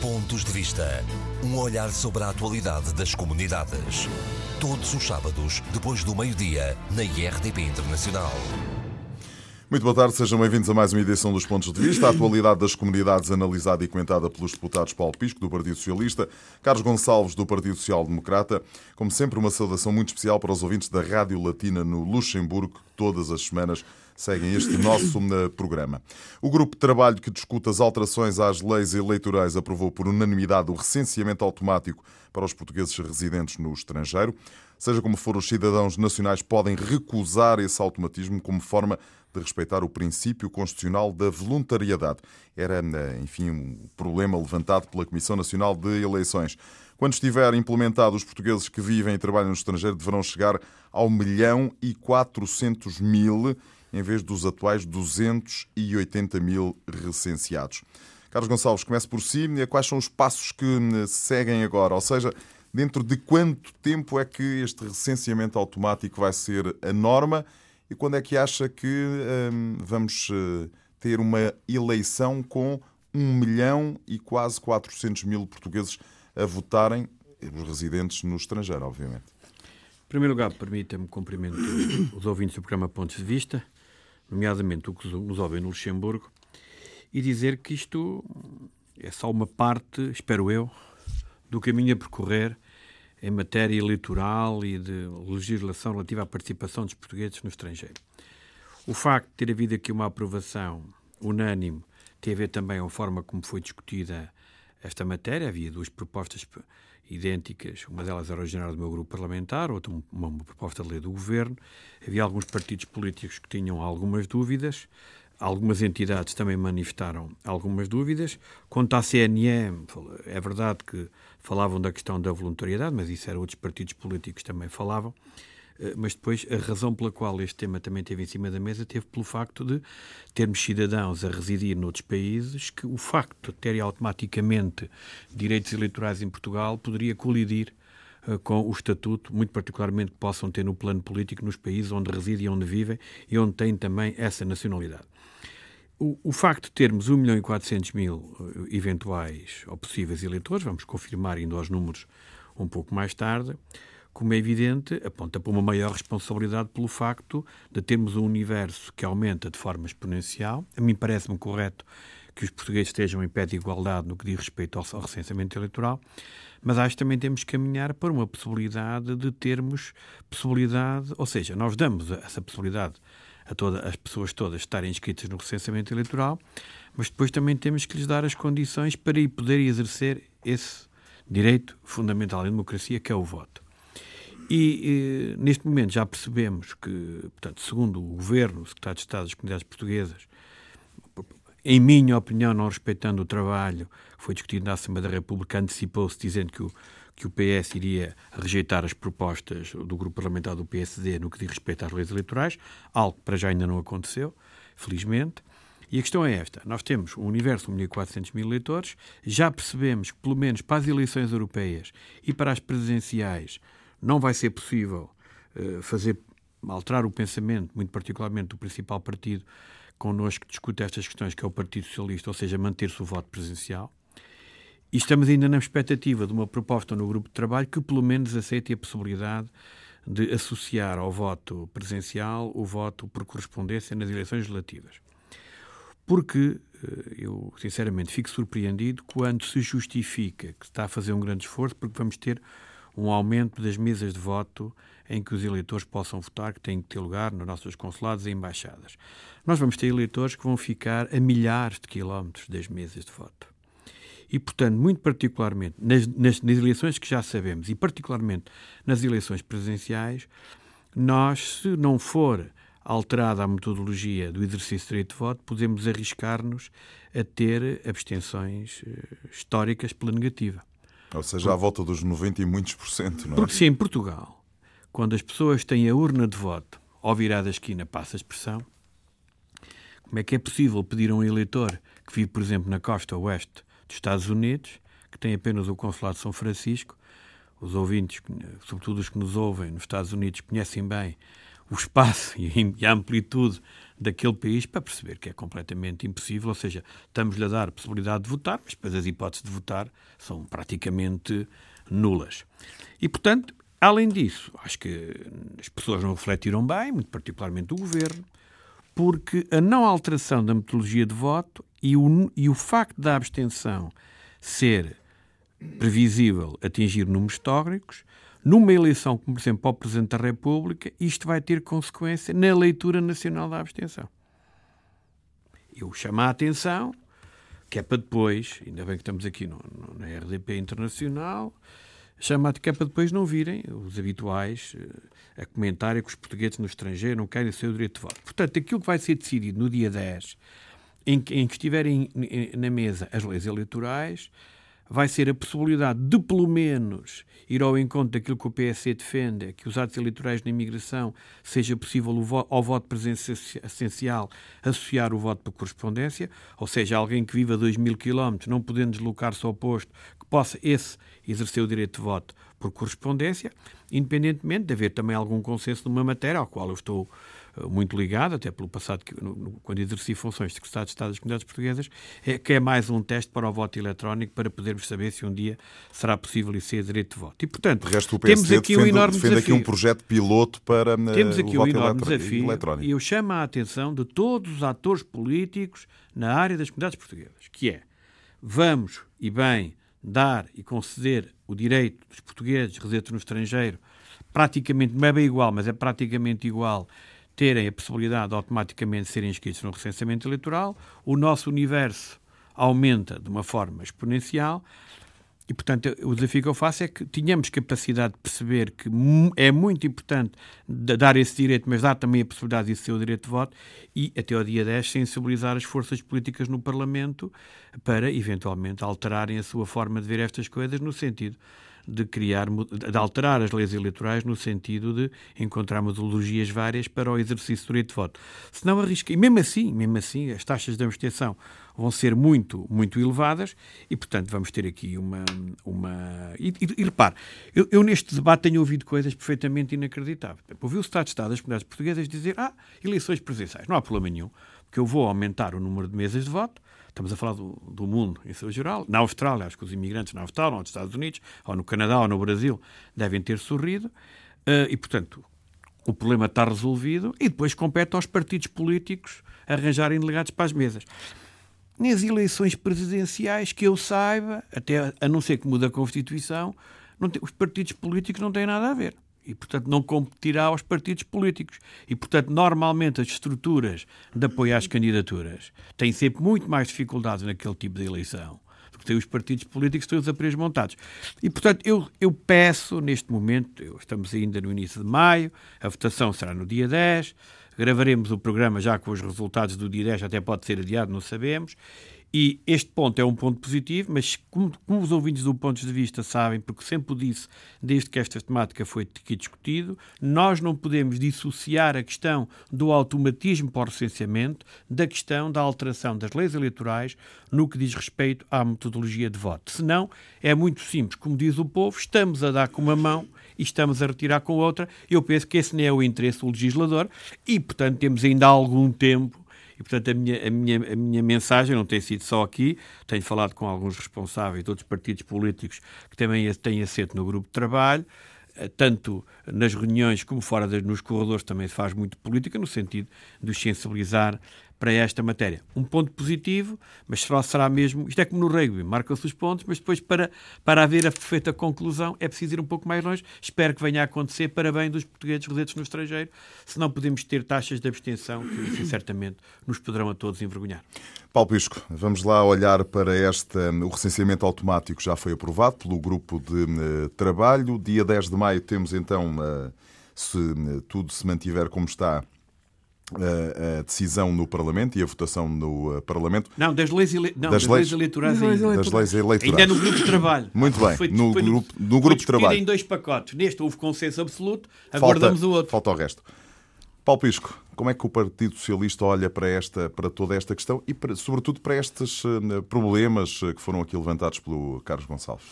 Pontos de Vista. Um olhar sobre a atualidade das comunidades. Todos os sábados, depois do meio-dia, na IRTP Internacional. Muito boa tarde, sejam bem-vindos a mais uma edição dos Pontos de Vista. A atualidade das comunidades analisada e comentada pelos deputados Paulo Pisco, do Partido Socialista, Carlos Gonçalves, do Partido Social Democrata. Como sempre, uma saudação muito especial para os ouvintes da Rádio Latina no Luxemburgo, todas as semanas seguem este nosso programa. O grupo de trabalho que discute as alterações às leis eleitorais aprovou por unanimidade o recenseamento automático para os portugueses residentes no estrangeiro. Seja como for, os cidadãos nacionais podem recusar esse automatismo como forma de respeitar o princípio constitucional da voluntariedade. Era, enfim, um problema levantado pela Comissão Nacional de Eleições. Quando estiver implementado, os portugueses que vivem e trabalham no estrangeiro deverão chegar ao milhão e 400 mil em vez dos atuais 280 mil recenseados. Carlos Gonçalves, comece por si. Quais são os passos que hum, seguem agora? Ou seja, dentro de quanto tempo é que este recenseamento automático vai ser a norma e quando é que acha que hum, vamos eh, ter uma eleição com 1 milhão e quase 400 mil portugueses a votarem, os residentes no estrangeiro, obviamente? Em primeiro lugar, permita-me cumprimentar os ouvintes do programa Pontos de Vista nomeadamente o que nos ouvem no Luxemburgo, e dizer que isto é só uma parte, espero eu, do caminho a percorrer em matéria eleitoral e de legislação relativa à participação dos portugueses no estrangeiro. O facto de ter havido aqui uma aprovação unânime tem a ver também com a forma como foi discutida esta matéria. Havia duas propostas idênticas, uma delas era originária do meu grupo parlamentar, outra uma, uma proposta de lei do governo. Havia alguns partidos políticos que tinham algumas dúvidas, algumas entidades também manifestaram algumas dúvidas. Quanto à CNE, é verdade que falavam da questão da voluntariedade, mas isso era outros partidos políticos também falavam. Eh, mas depois a razão pela qual este tema também esteve em cima da mesa teve pelo facto de termos cidadãos a residir noutros países que o facto de terem automaticamente direitos eleitorais em Portugal poderia colidir uh, com o estatuto, muito particularmente que possam ter no plano político nos países onde residem onde vivem e onde têm também essa nacionalidade. O, o, facto de termos 1 milhão e 400 mil eh, eventuais ou possíveis eleitores, vamos confirmar ainda os números um pouco mais tarde, como é evidente, aponta para uma maior responsabilidade pelo facto de termos um universo que aumenta de forma exponencial. A mim parece-me correto que os portugueses estejam em pé de igualdade no que diz respeito ao recenseamento eleitoral, mas acho que também temos que caminhar para uma possibilidade de termos possibilidade, ou seja, nós damos essa possibilidade a todas as pessoas todas estarem inscritas no recenseamento eleitoral, mas depois também temos que lhes dar as condições para poder exercer esse direito fundamental em democracia, que é o voto. E, neste momento já percebemos que, portanto, segundo o Governo, o Secretário de Estado das Comunidades Portuguesas, em minha opinião, não respeitando o trabalho que foi discutido na Assembleia da República, antecipou-se dizendo que o, que o PS iria rejeitar as propostas do grupo parlamentar do PSD no que diz respeito às leis eleitorais, algo que para já ainda não aconteceu, felizmente. E a questão é esta: nós temos um universo de 1.400 mil eleitores, já percebemos que, pelo menos para as eleições europeias e para as presidenciais, não vai ser possível uh, fazer alterar o pensamento, muito particularmente do principal partido connosco que discute estas questões, que é o Partido Socialista, ou seja, manter-se o voto presencial. E estamos ainda na expectativa de uma proposta no grupo de trabalho que pelo menos aceite a possibilidade de associar ao voto presencial o voto por correspondência nas eleições legislativas. Porque eh, eu, sinceramente, fico surpreendido quando se justifica que está a fazer um grande esforço, porque vamos ter um aumento das mesas de voto em que os eleitores possam votar, que têm que ter lugar nos nossos consulados e embaixadas. Nós vamos ter eleitores que vão ficar a milhares de quilómetros das mesas de voto. E, portanto, muito particularmente nas, nas, nas eleições que já sabemos, e particularmente nas eleições presidenciais, nós, se não for alterada a metodologia do exercício de direito de voto, podemos arriscar-nos a ter abstenções uh, históricas pela negativa. Ou seja, à volta dos 90 e muitos por cento, não é? Porque sim, em Portugal, quando as pessoas têm a urna de voto ao virar da esquina, passa a expressão, como é que é possível pedir a um eleitor que vive, por exemplo, na costa oeste dos Estados Unidos, que tem apenas o consulado de São Francisco, os ouvintes, sobretudo os que nos ouvem nos Estados Unidos, conhecem bem o espaço e a amplitude daquele país para perceber que é completamente impossível, ou seja, estamos-lhe a dar a possibilidade de votar, mas depois as hipóteses de votar são praticamente nulas. E, portanto, além disso, acho que as pessoas não refletiram bem, muito particularmente o Governo, porque a não alteração da metodologia de voto e o, e o facto da abstenção ser previsível atingir números históricos numa eleição, como por exemplo para o Presidente da República, isto vai ter consequência na leitura nacional da abstenção. Eu chamo a atenção, que é para depois, ainda bem que estamos aqui no, no, na RDP Internacional, chama que é para depois não virem os habituais eh, a comentarem que os portugueses no estrangeiro não querem o seu direito de voto. Portanto, aquilo que vai ser decidido no dia 10, em que, em que estiverem na mesa as leis eleitorais, vai ser a possibilidade de, pelo menos, ir ao encontro daquilo que o PSC defende, é que os atos eleitorais na imigração seja possível ao voto presencial associar o voto por correspondência, ou seja, alguém que viva a 2 mil quilómetros, não podendo deslocar-se ao posto, que possa esse exercer o direito de voto por correspondência, independentemente de haver também algum consenso numa matéria ao qual eu estou muito ligado, até pelo passado, que, no, quando exerci funções de secretário de Estado das Comunidades Portuguesas, é que é mais um teste para o voto eletrónico para podermos saber se um dia será possível isso ser direito de voto. E, portanto, de resto, o temos aqui defende, um enorme defende desafio. aqui um projeto piloto para uh, temos aqui o um enorme desafio eletrónico. E eu chamo a atenção de todos os atores políticos na área das comunidades portuguesas, que é, vamos, e bem, dar e conceder o direito dos portugueses residentes no estrangeiro praticamente, não é bem igual, mas é praticamente igual terem a possibilidade de automaticamente serem inscritos no recenseamento eleitoral, o nosso universo aumenta de uma forma exponencial e, portanto, o desafio que eu faço é que tenhamos capacidade de perceber que é muito importante dar esse direito, mas dar também a possibilidade de ser o direito de voto e, até ao dia 10, sensibilizar as forças políticas no Parlamento para, eventualmente, alterarem a sua forma de ver estas coisas no sentido de criar, de alterar as leis eleitorais no sentido de encontrar metodologias várias para o exercício do direito de voto. Se não arrisca, e mesmo assim, mesmo assim, as taxas de abstenção vão ser muito, muito elevadas e, portanto, vamos ter aqui uma... uma... E, e, e repare, eu, eu, neste debate tenho ouvido coisas perfeitamente inacreditáveis. Ouvi o Estado de Estado das comunidades portuguesas dizer ah, eleições presidenciais, não há problema nenhum, porque eu vou aumentar o número de mesas de voto, Estamos a falar do, do, mundo em seu geral. Na Austrália, acho que os imigrantes na Austrália, ou nos Estados Unidos, ou no Canadá, ou no Brasil, devem ter sorrido. Uh, e, portanto, o problema está resolvido e depois compete aos partidos políticos arranjarem delegados para as mesas. Nas eleições presidenciais, que eu saiba, até a não ser que mude a Constituição, tem, os partidos políticos não têm nada a ver e, portanto, não competirá aos partidos políticos. E, portanto, normalmente as estruturas de apoio às candidaturas têm sempre muito mais dificuldades naquele tipo de eleição do que têm os partidos políticos todos a preços montados. E, portanto, eu, eu peço, neste momento, estamos ainda no início de maio, a votação será no dia 10, gravaremos o programa já com os resultados do dia 10, até pode ser adiado, não sabemos, e este ponto é um ponto positivo, mas como, como, os ouvintes do ponto de vista sabem, porque sempre o disse desde que esta temática foi aqui discutido, nós não podemos dissociar a questão do automatismo para o recenseamento da questão da alteração das leis eleitorais no que diz respeito à metodologia de voto. Senão, é muito simples. Como diz o povo, estamos a dar com uma mão e estamos a retirar com outra. Eu penso que esse não é o interesse do legislador e, portanto, temos ainda algum tempo e, portanto, a minha, a, minha, a minha mensagem não tem sido só aqui, tenho falado com alguns responsáveis de outros partidos políticos que também têm assento no grupo de trabalho, eh, tanto nas reuniões como fora nos corredores também se faz muito política, no sentido de os sensibilizar para esta matéria. Um ponto positivo, mas será, mesmo. Isto é como no rugby, marcam-se os pontos, mas depois, para, para haver a perfeita conclusão, é preciso ir um pouco mais longe. Espero que venha a acontecer para bem dos portugueses residentes no estrangeiro, senão podemos ter taxas de abstenção que, certamente, nos poderão a todos envergonhar. Paulo Pisco, vamos lá olhar para este. O recenseamento automático já foi aprovado pelo grupo de uh, trabalho. Dia 10 de maio temos então, uh, se uh, tudo se mantiver como está, a, decisão no Parlamento e a votação no uh, Parlamento. Não, das leis, ele... não, das, das leis, leis eleitorais das ainda. Das leis eleitorais. Ainda no grupo de trabalho. Muito bem, foi, no, foi, grupo, no grupo de trabalho. em dois pacotes. Neste houve consenso absoluto, aguardamos falta, o outro. Falta o resto. Paulo Pisco, como é que o Partido Socialista olha para, esta, para toda esta questão e, para, sobretudo, para estes uh, problemas uh, que foram aqui levantados pelo Carlos Gonçalves?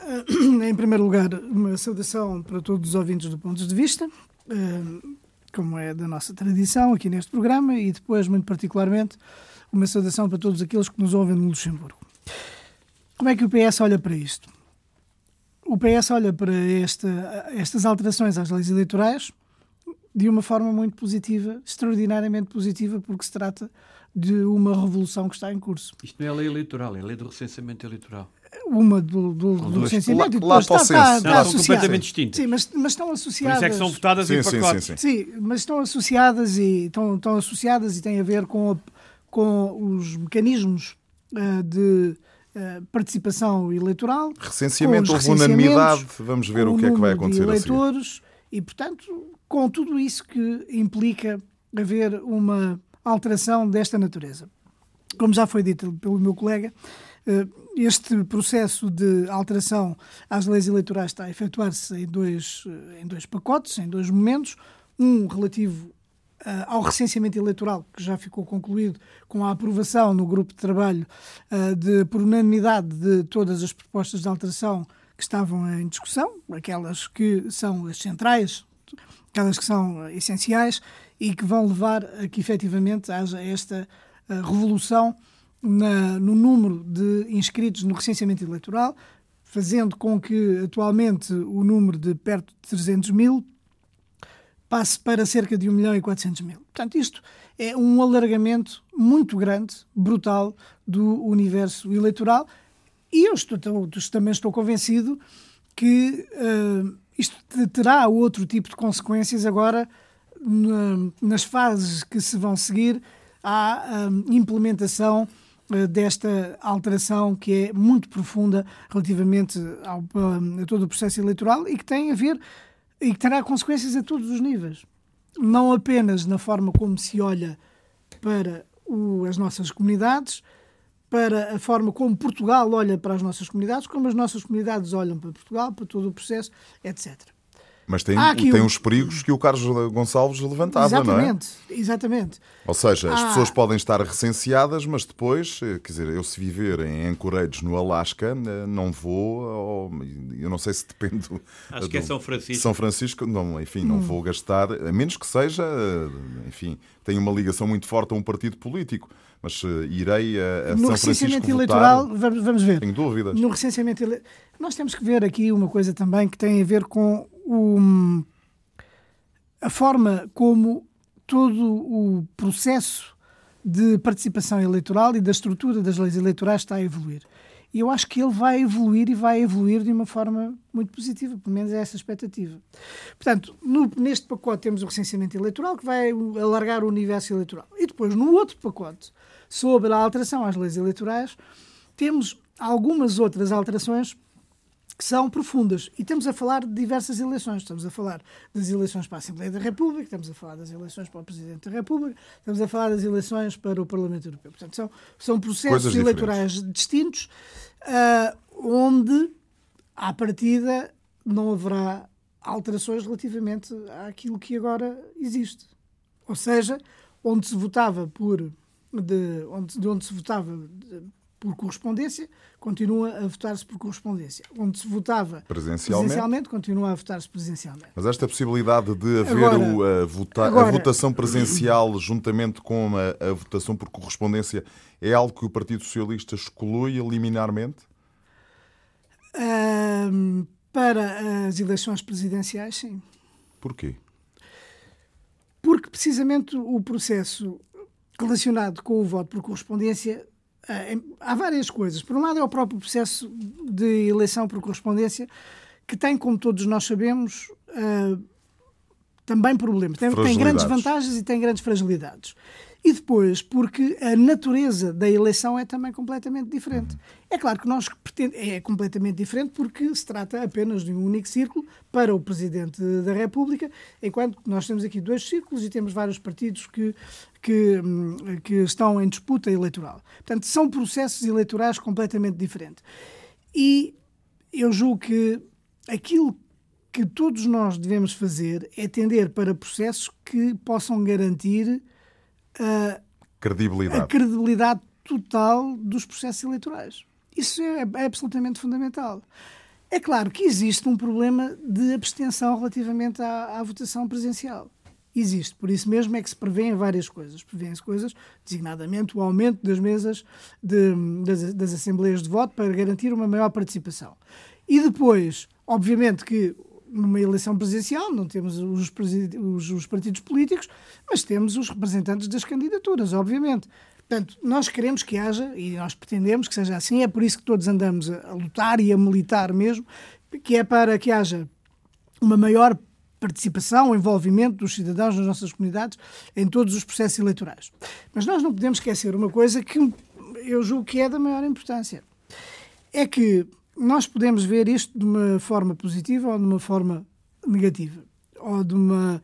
Em primeiro lugar, uma saudação para todos os ouvintes do ponto de vista como é da nossa tradição aqui neste programa, e depois, muito particularmente, uma saudação para todos aqueles que nos ouvem no Luxemburgo. Como é que o PS olha para isto? O PS olha para esta, estas alterações às leis eleitorais de uma forma muito positiva, extraordinariamente positiva, porque se trata de uma revolução que está em curso. Isto não é lei eleitoral, é lei do recenseamento eleitoral. Uma do, do, do recenseamento lá, lá está, está, está não, são completamente distintas. Sim, mas, mas estão associadas. Por isso é que são votadas sim, em sim, pacote. Sim, sim, sim, mas estão associadas e estão, estão associadas e têm a ver com, a, com os mecanismos uh, de uh, participação eleitoral. Recenseamento, houve unanimidade. Vamos ver o que é que vai acontecer. De eleitores e, portanto, com tudo isso que implica haver uma alteração desta natureza. Como já foi dito pelo meu colega, este processo de alteração às leis eleitorais está a efetuar-se em dois, eh, em dois pacotes, em dois momentos. Um relativo Uh, ao recenseamento eleitoral, que já ficou concluído com a aprovação no grupo de trabalho uh, de, por unanimidade de todas as propostas de alteração que estavam em discussão, aquelas que são as centrais, aquelas que são essenciais e que vão levar a que efetivamente haja esta uh, revolução na, no número de inscritos no recenseamento eleitoral, fazendo com que atualmente o número de perto de 300 mil passe para cerca de 1 milhão e 400 mil. Portanto, isto é um alargamento muito grande, brutal, do universo eleitoral e eu estou, também estou convencido que uh, isto terá outro tipo de consequências agora na, nas fases que se vão seguir à um, implementação uh, desta alteração que é muito profunda relativamente ao, a todo o processo eleitoral e que tem a ver e que terá consequências a todos os níveis. Não apenas na forma como se olha para o, as nossas comunidades, para a forma como Portugal olha para as nossas comunidades, como as nossas comunidades olham para Portugal, para todo o processo, etc. Mas tem, tem um... os perigos que o Carlos Gonçalves levantava, exatamente, não é? Exatamente. Ou seja, as ah. pessoas podem estar recenseadas, mas depois, eh, quer dizer, eu se viver em Anchorage, no Alasca, eh, não vou, eu não sei se depende. Acho do, que é São Francisco. São Francisco, não, enfim, não hum. vou gastar, a menos que seja, eh, enfim, tenha uma ligação muito forte a um partido político mas uh, irei a, a no São Francisco recenseamento eleitoral, vamos, vamos ver. Tenho dúvidas. No recenseamento ele... nós temos que ver aqui uma coisa também que tem a ver com o, a forma como todo o processo de participação eleitoral e da estrutura das leis eleitorais está a evoluir. E eu acho que ele vai evoluir e vai evoluir de uma forma muito positiva, pelo menos é essa a expectativa. Portanto, no, neste pacote temos o recenseamento eleitoral, que vai alargar o universo eleitoral. E depois, no outro pacote, sobre a alteração às leis eleitorais, temos algumas outras alterações que são profundas. E estamos a falar de diversas eleições. Estamos a falar das eleições para a Assembleia da República, estamos a falar das eleições para o Presidente da República, estamos a falar das eleições para o Parlamento Europeu. Portanto, são, são processos eleitorais distintos, uh, onde, à partida, não haverá alterações relativamente àquilo que agora existe. Ou seja, onde se votava por de onde, de onde se votava por correspondência, continua a votar-se por correspondência. Onde se votava presencialmente, presencialmente continua a votar-se presencialmente. Mas esta possibilidade de haver agora, o, a, vota, agora, a, votação presencial juntamente com a, a, votação por correspondência é algo que o Partido Socialista exclui liminarmente? Um, para as eleições presidenciais, sim. Porquê? Porque precisamente o processo relacionado com o voto por correspondência, há várias coisas. Por um lado, é o próprio processo de eleição por correspondência, que tem, como todos nós sabemos, eh, também problemas. Tem, tem grandes vantagens e tem grandes fragilidades. E depois, porque a natureza da eleição é também completamente diferente. É claro que nós pretendemos, é completamente diferente porque se trata apenas de um único círculo para o Presidente da República, enquanto nós temos aqui dois círculos e temos vários partidos que, que, hum, que estão em disputa eleitoral. Portanto, são processos eleitorais completamente diferentes. E eu julgo que aquilo que todos nós devemos fazer é tender para processos que possam garantir a credibilidade. a credibilidade total dos processos eleitorais. Isso é, é absolutamente fundamental. É claro que existe um problema de abstenção relativamente à, à votação presencial. existe. Por isso mesmo é que se prevêem várias coisas. Prevêem-se coisas, designadamente o aumento das mesas de, das, das assembleias de voto para garantir uma maior participação. E depois, obviamente que numa eleição presidencial não temos os, os, os, partidos políticos, mas temos os representantes das candidaturas, obviamente. Portanto, nós queremos que haja, e nós pretendemos que seja assim, é por isso que todos andamos a, a lutar e a militar mesmo, que é para que haja uma maior participação, envolvimento dos cidadãos nas nossas comunidades em todos os processos eleitorais. Mas nós não podemos esquecer uma coisa que eu julgo que é da maior importância. É que nós podemos ver isto de uma forma positiva ou de uma forma negativa. Ou de uma.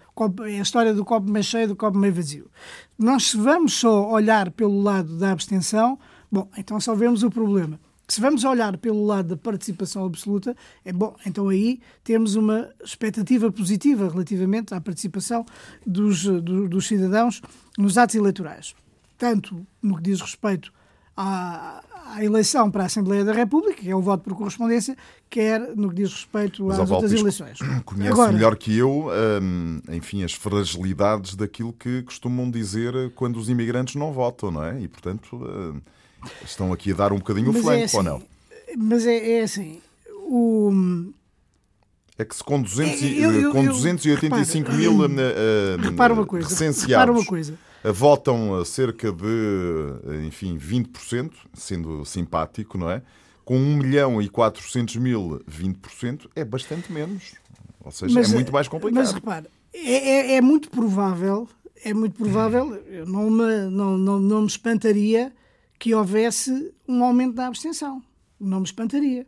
É a história do copo meio cheio do copo meio vazio. Nós, se vamos só olhar pelo lado da abstenção, bom, então só vemos o problema. Se vamos olhar pelo lado da participação absoluta, é bom, então aí temos uma expectativa positiva relativamente à participação dos, do, dos cidadãos nos atos eleitorais. Tanto no que diz respeito à, à, eleição para a Assembleia da República, que é o voto por correspondência, quer no que diz respeito Mas às outras eleições. Conhece Agora, melhor que eu, hum, enfim, as fragilidades daquilo que costumam dizer quando os imigrantes não votam, não é? E, portanto... Hum, Estão aqui a dar um bocadinho o é flanco, é assim, ou não? Mas é, é assim. O... É que se com, 200, é, eu, eu, com 285 eu, mil uh, repara uma coisa, recenseados uma coisa. Votam cerca de, enfim, 20%, sendo simpático, não é? Com 1 milhão e 400 mil, 20%, é bastante menos. Ou seja, mas, é muito mais complicado. Mas repare, é, é, é muito provável, é muito provável, eu não me, não, não, não me espantaria que houvesse um aumento da abstenção. Não me espantaria.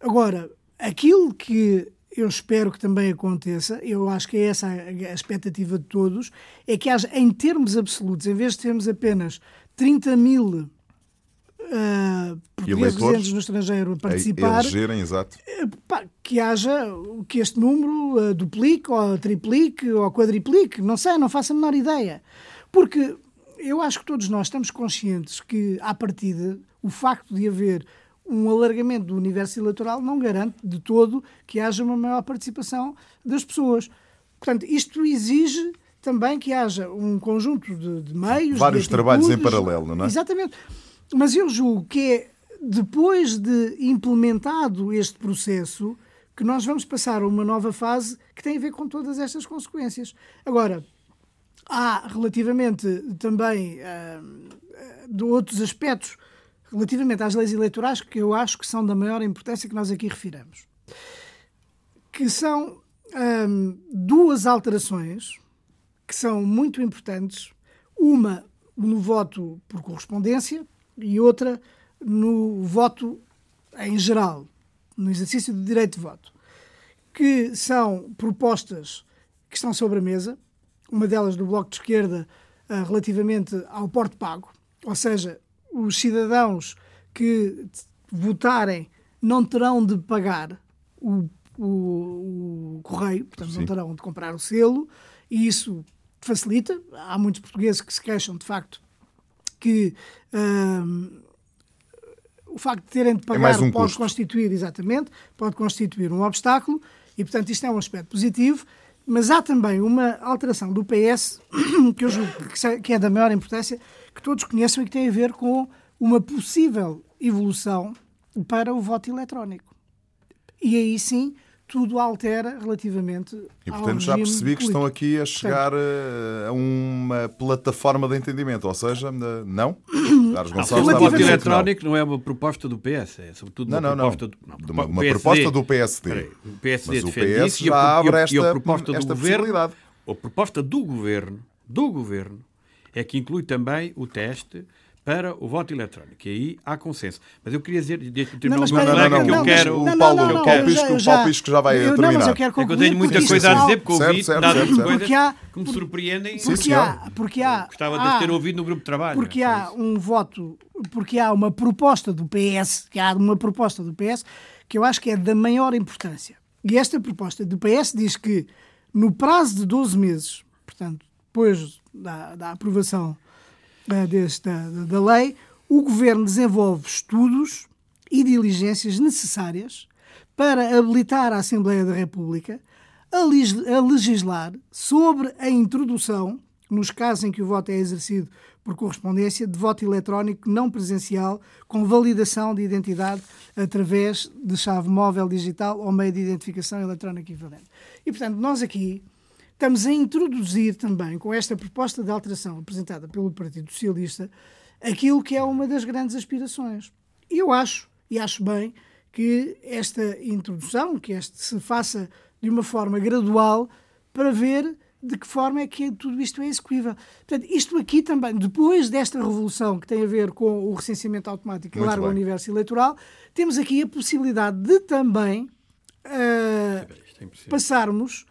Agora, aquilo que eu espero que também aconteça, eu acho que é essa a expectativa de todos, é que haja, em termos absolutos, em vez de termos apenas 30 mil uh, portugueses residentes no estrangeiro a participar, elegerem, exato. Uh, que haja que este número uh, duplique, ou triplique, ou quadriplique, não sei, não faço a menor ideia. Porque eu acho que todos nós estamos conscientes que, à partida, o facto de haver um alargamento do universo eleitoral não garante de todo que haja uma maior participação das pessoas. Portanto, isto exige também que haja um conjunto de, de meios. Vários de trabalhos em paralelo, não é? Exatamente. Mas eu julgo que é depois de implementado este processo que nós vamos passar a uma nova fase que tem a ver com todas estas consequências. Agora, Há, relativamente também uh, de outros aspectos, relativamente às leis eleitorais, que eu acho que são da maior importância que nós aqui refiramos, que são um, duas alterações que são muito importantes, uma no voto por correspondência e outra no voto em geral, no exercício do direito de voto, que são propostas que estão sobre a mesa, uma delas do Bloco de Esquerda, uh, relativamente ao porte pago, ou seja, os cidadãos que votarem não terão de pagar o, o, o correio, portanto Sim. não terão de comprar o selo, e isso facilita. Há muitos portugueses que se queixam, de facto, que uh, o facto de terem de é pagar é um pode custo. constituir, exatamente, pode constituir um obstáculo, e portanto isto é um aspecto positivo. Mas há também uma alteração do PS que eu julgo que é da maior importância, que todos conheçam e que tem a ver com uma possível evolução para o voto eletrónico. E aí sim tudo altera relativamente E portanto já percebi político. que estão aqui a chegar eh, a uma plataforma de entendimento, ou seja, não? Carlos Gonçalves o voto eletrónico não é uma proposta do PS, é sobretudo uma não, não, proposta não. do, não, uma, uma proposta do PSD. Peraí, o PSD Mas o PS já a, abre esta, e a proposta esta do governo, a proposta do governo, do governo é que inclui também o teste para o voto eletrónico. E aí há consenso. Mas eu queria dizer, desde que terminar o meu colega, que eu quero... O Paulo, o Paulo Pisco, já, Pisco já vai eu, terminar. Não, mas eu quero concluir, é que eu tenho muita coisa a dizer, porque ouvi certo, coisas há, que me surpreendem. Porque há, porque há, Gostava de ter ouvido no grupo de trabalho. Porque há um voto, porque há uma proposta do PS, que há uma proposta do PS, que eu acho que é da maior importância. E esta proposta do PS diz que no prazo de 12 meses, portanto, depois da, da aprovação desta, da lei, o Governo desenvolve estudos e diligências necessárias para habilitar a Assembleia da República a legislar sobre a introdução, nos casos em que o voto é exercido por correspondência, de voto eletrónico não presencial com validação de identidade através de chave móvel digital ou meio de identificação eletrónica equivalente. E, portanto, nós aqui estamos a introduzir também, com esta proposta de alteração apresentada pelo Partido Socialista, aquilo que é uma das grandes aspirações. E eu acho, e acho bem, que esta introdução, que este se faça de uma forma gradual para ver de que forma é que tudo isto é execuível. Portanto, isto aqui também, depois desta revolução que tem a ver com o recenseamento automático e largo bem. universo eleitoral, temos aqui a possibilidade de também uh, passarmos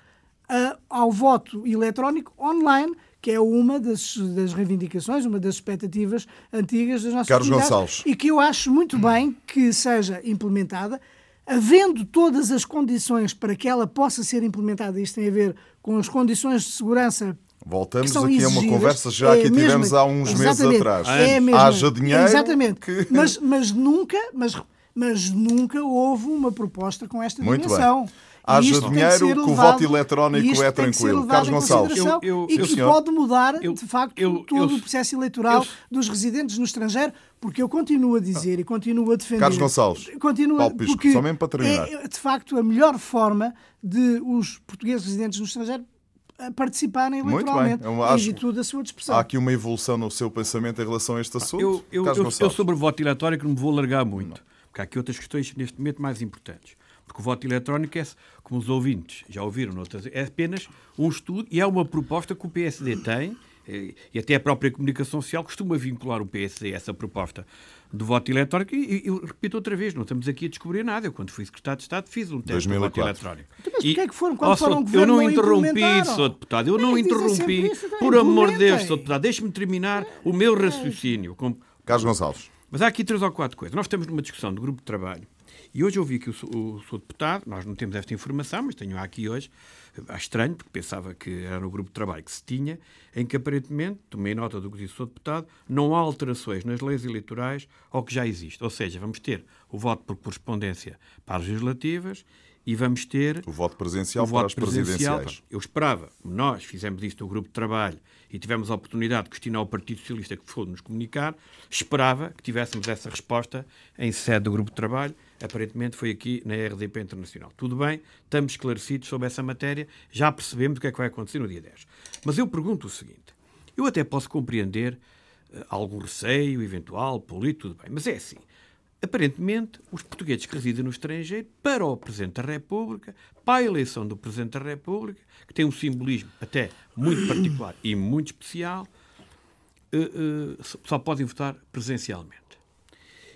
ao voto eletrónico online, que é uma das, das, reivindicações, uma das expectativas antigas das nossas Carlos Gonçalves. e que eu acho muito bem que seja implementada havendo todas as condições para que ela possa ser implementada, isto tem a ver com as condições de segurança Voltamos aqui a uma conversa já é que tivemos há uns meses atrás. É mesmo, Haja dinheiro. Exatamente. Que... Mas, mas, nunca, mas, mas nunca houve uma proposta com esta Muito dimensão. Bem. Haja dinheiro que, o voto eletrónico é tranquilo. Carlos Gonçalves. Eu, eu, e que senhor, pode mudar, de facto, todo o processo eleitoral dos residentes no estrangeiro, porque eu continuo a dizer e continuo a defender. Carlos Gonçalves. Continuo, Paulo Pisco, porque só mesmo para terminar. É, de facto, a melhor forma de os portugueses residentes no estrangeiro participarem eleitoralmente Muito bem. acho, tudo a sua dispersão. Há aqui uma evolução no seu pensamento em relação a este assunto? Eu, eu, eu, eu sobre o voto eleitoral não me vou alargar muito, não. porque há aqui outras questões neste momento mais importantes. Porque o voto eletrónico é, como os ouvintes já ouviram, noutras, é apenas um estudo e é uma proposta que o PSD tem, eh, e até a própria comunicação social costuma vincular o PSD a essa proposta do voto eletrónico. E eu repito outra vez, não estamos aqui a descobrir nada. Eu, quando fui secretário de Estado, fiz um teste de voto eletrónico. Então, mas porquê é que foram, quando oh, foram Eu não, não interrompi, Sr. Deputado. Eu não interrompi. Por amor de Deus, Sr. Deputado, deixe-me terminar o meu raciocínio. Carlos Gonçalves. Mas há aqui três ou quatro coisas. Nós estamos numa discussão do grupo de trabalho e hoje eu vi que o, o, o deputado, nós não temos esta informação, mas tenho aqui hoje, acho estranho, porque pensava que era no grupo de trabalho que se tinha, em que aparentemente, tomei nota do que disse o Sr. deputado, não há alterações nas leis eleitorais ao que já existe. Ou seja, vamos ter o voto por correspondência para as legislativas e vamos ter o voto presencial o voto para as presidenciais. Eu esperava, nós fizemos isto no grupo de trabalho e tivemos a oportunidade de questionar o Partido Socialista que foi nos comunicar, esperava que tivéssemos essa resposta em sede do grupo de trabalho aparentemente foi aqui na RDP Internacional. Tudo bem, estamos esclarecidos sobre essa matéria, já percebemos o que é que vai acontecer no dia 10. Mas eu pergunto o seguinte: eu até posso compreender uh, algum receio eventual, político, tudo bem, mas é assim. Aparentemente, os portugueses que residem no estrangeiro, para o Presidente da República, para a eleição do Presidente da República, que tem um simbolismo até muito particular e muito especial, uh, uh, só podem votar presencialmente.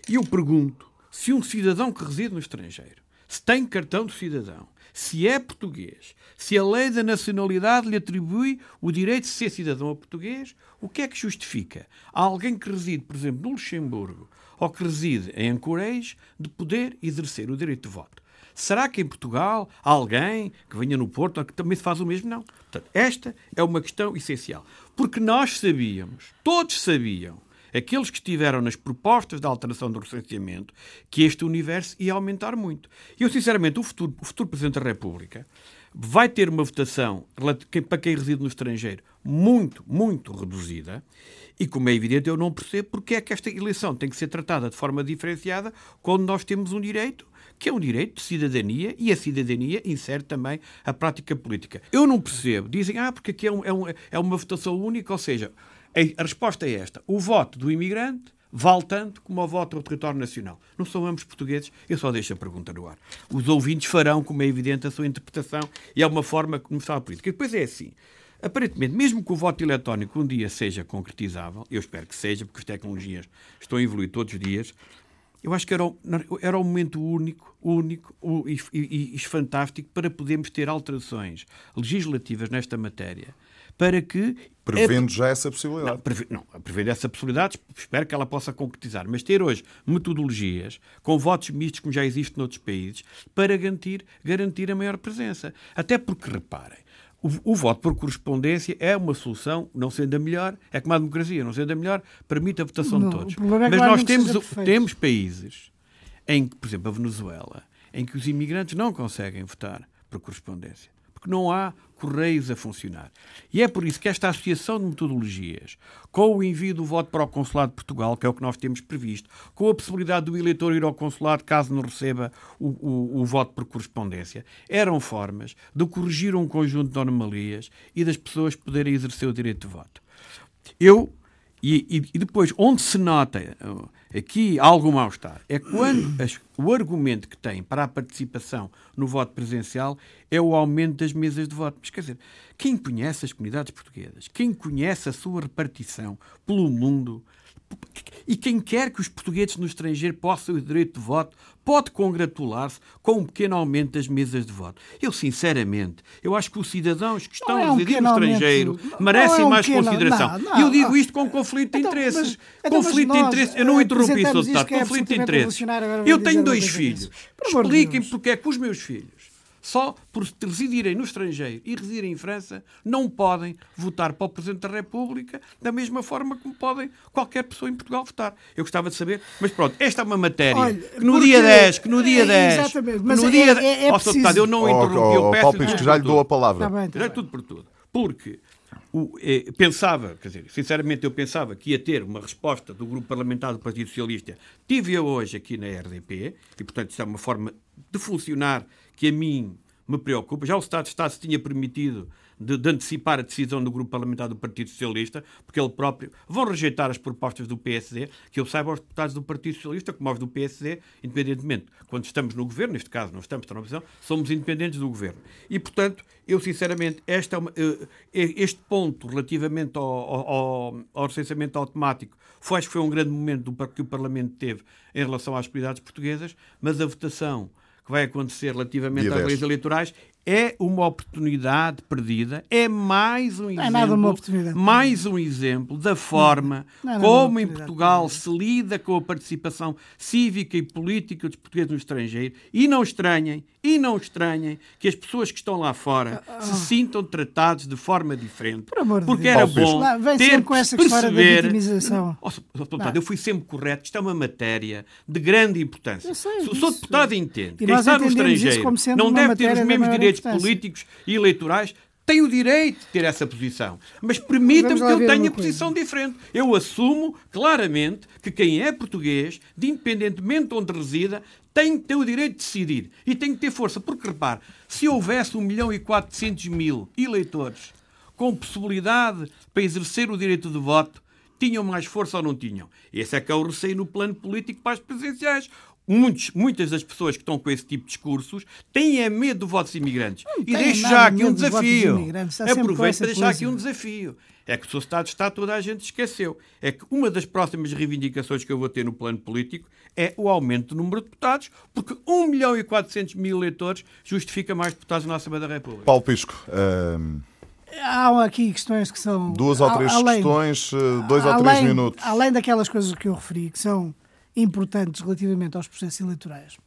E eu pergunto se um cidadão que reside no estrangeiro, se tem cartão de cidadão, se é português, se a lei da nacionalidade lhe atribui o direito de ser cidadão português, o que é que justifica a alguém que reside, por exemplo, no Luxemburgo ou que reside em Ancorês de poder exercer o direito de voto? Será que em Portugal há alguém que venha no Porto que também se faz o mesmo? Não. Portanto, esta é uma questão essencial. Porque nós sabíamos, todos sabiam, aqueles que estiveram nas propostas da alteração do recenseamento, que este universo ia aumentar muito. Eu, sinceramente, o futuro, o futuro Presidente da República vai ter uma votação para quem reside no estrangeiro muito, muito reduzida. E, como é evidente, eu não percebo porque é que esta eleição tem que ser tratada de forma diferenciada quando nós temos um direito que é um direito de cidadania e a cidadania insere também a prática política. Eu não percebo. Dizem, ah, porque aqui é, um, é, um, é uma votação única, ou seja, a resposta é esta. O voto do imigrante vale tanto como o voto do território nacional. Não são ambos portugueses, eu só deixo a pergunta no ar. Os ouvintes farão, como é evidente, a sua interpretação e é uma forma de começar a política. Depois é assim. Aparentemente, mesmo que o voto eletrónico um dia seja concretizável, eu espero que seja, porque as tecnologias estão a evoluir todos os dias, eu acho que era, era um momento único, único e, e, e fantástico para podermos ter alterações legislativas nesta matéria para que. Prevendo é... já essa possibilidade. Não, preve... não, prevendo essa possibilidade, espero que ela possa concretizar. Mas ter hoje metodologias com votos mistos, como já existe noutros países, para garantir, garantir a maior presença. Até porque, reparem, o, o, voto por correspondência é uma solução, não sendo a melhor, é como a democracia, não sendo a melhor, permite a votação não, de todos. É Mas nós temos, temos países em que, por exemplo, a Venezuela, em que os imigrantes não conseguem votar por correspondência porque não há correios a funcionar. E é por isso que esta associação de metodologias, com o envio do voto para o Consulado de Portugal, que é o que nós temos previsto, com a possibilidade do eleitor ir ao Consulado caso não receba o, o, o voto por correspondência, eram formas de corrigir um conjunto de anomalias e das pessoas poderem exercer o direito de voto. Eu e, e, e, depois, onde se nota uh, aqui algo mal-estar, é quando as, o argumento que tem para a participação no voto presencial é o aumento das mesas de voto. Mas quer dizer, quem conhece as comunidades portuguesas, quem conhece a sua repartição pelo mundo, e quem quer que os portugueses no estrangeiro possam o direito de voto pode congratular-se com um pequeno aumento das mesas de voto. Eu, sinceramente, eu acho que os cidadãos que estão é a um no estrangeiro aumento. merecem é um mais pequeno- consideração. não, eu digo isto com conflito de Então, interesses. então, mas conflito de interesses. Eu não eh, interrompi, Sr. Deputado. é Conflito de interesses. Eu tenho dois filhos. Deus. porque é que os meus filhos só por residirem no estrangeiro e residirem em França, não podem votar para o Presidente da República da mesma forma como podem qualquer pessoa em Portugal votar. Eu gostava de saber, mas pronto, esta é uma matéria Olha, que no porque- dia 10, que no dia é, 10, exatamente, que mas no é- dia é- 10, é Ó, Sr. Deputado, eu não Oh, interrompi, oh, eu oh, peço Paulo já lhe dou a palavra. Está bem, está bem. tudo por tudo. Porque o, eh, pensava, quer dizer, sinceramente eu pensava que ia ter uma resposta do grupo parlamentar do Partido Socialista. Tive-a hoje aqui na RDP e, portanto, isso é uma forma de funcionar que a mim me preocupa. Já o Estado de Estado se tinha permitido de, de antecipar a decisão do grupo parlamentar do Partido Socialista, porque ele próprio vão rejeitar as propostas do PSD, que eu saiba os deputados do Partido Socialista, como os do PSD, independentemente, quando estamos no governo, neste caso não estamos na oposição, somos independentes do governo. E, portanto, eu sinceramente, é uma- eh, eh, este ponto relativamente ao, ao, ao recenseamento automático foi, acho que foi um grande momento do, que o Parlamento teve em relação às comunidades portuguesas, mas a votação que vai acontecer relativamente às 10. leis eleitorais é uma oportunidade perdida, é mais um exemplo, é nada uma oportunidade mais um exemplo da forma Não é nada como em Portugal se lida com a participação cívica e política dos portugueses no estrangeiro e não estranhem, e não estranhem que as pessoas que estão lá fora se sintam tratados de forma diferente. Ah, Por amor de porque Deus. era bom Lá, vem ter com essa história da perceber... vitimização. Oh. Deputado, eu fui sempre correto. Isto é uma matéria de grande importância. Eu sei Se o. Sr. Deputado entende E que quem nós está no estrangeiro não deve ter os mesmos direitos políticos e eleitorais, tem o direito de ter essa posição. Mas permita-me Vamos que eu tenha posição diferente. Eu assumo claramente que quem é português, de independentemente de onde resida, tem que ter o direito de decidir e tem que ter força. Porque, repare, se houvesse 1 milhão e 400 mil eleitores com possibilidade para exercer o direito de voto, tinham mais força ou não tinham? Esse é que é o receio no plano político para as presidenciais. Muitos, muitas das pessoas que estão com esse tipo de discursos têm é medo de votos imigrantes. E têm deixo já aqui um desafio. Aproveito para deixar aqui coisa. um desafio. É que o seu Estado está toda a gente esqueceu. É que uma das próximas reivindicações que eu vou ter no plano político é o aumento do número de deputados, porque 1 milhão e 400 mil eleitores justifica mais deputados na Assembleia da República. Paulo Pisco, hum, Há aqui questões que são. duas ou três além- questões, eh, dois ou além, três minutos. Além daquelas coisas que eu referi, que são importantes relativamente aos processos eleitorais,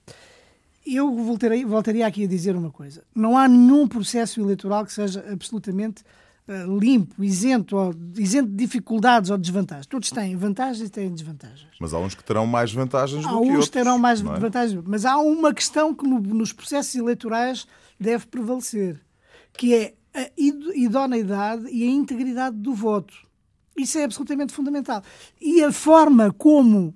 eu voltarei, voltaria aqui a dizer uma coisa. Não há nenhum processo eleitoral que seja absolutamente eh, limpo, isento, ou, isento de dificuldades ou desvantagens. Todos têm vantagens e têm desvantagens. Mas há uns que terão mais vantagens Há do que uns outros. que terão mais é? vantagens, mas há uma questão que no- nos processos eleitorais deve prevalecer, que é a id- idoneidade e a integridade do voto. Isso é absolutamente fundamental. E a forma como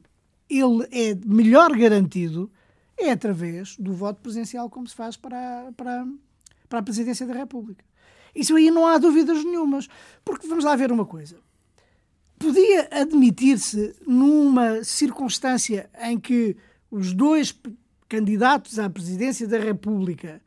ele é melhor garantido é através do voto presencial, como se faz para, para, para a Presidência da República. Isso aí não há dúvidas nenhumas. Porque vamos lá ver uma coisa podia admitir-se numa circunstância em que os dois candidatos à presidência da República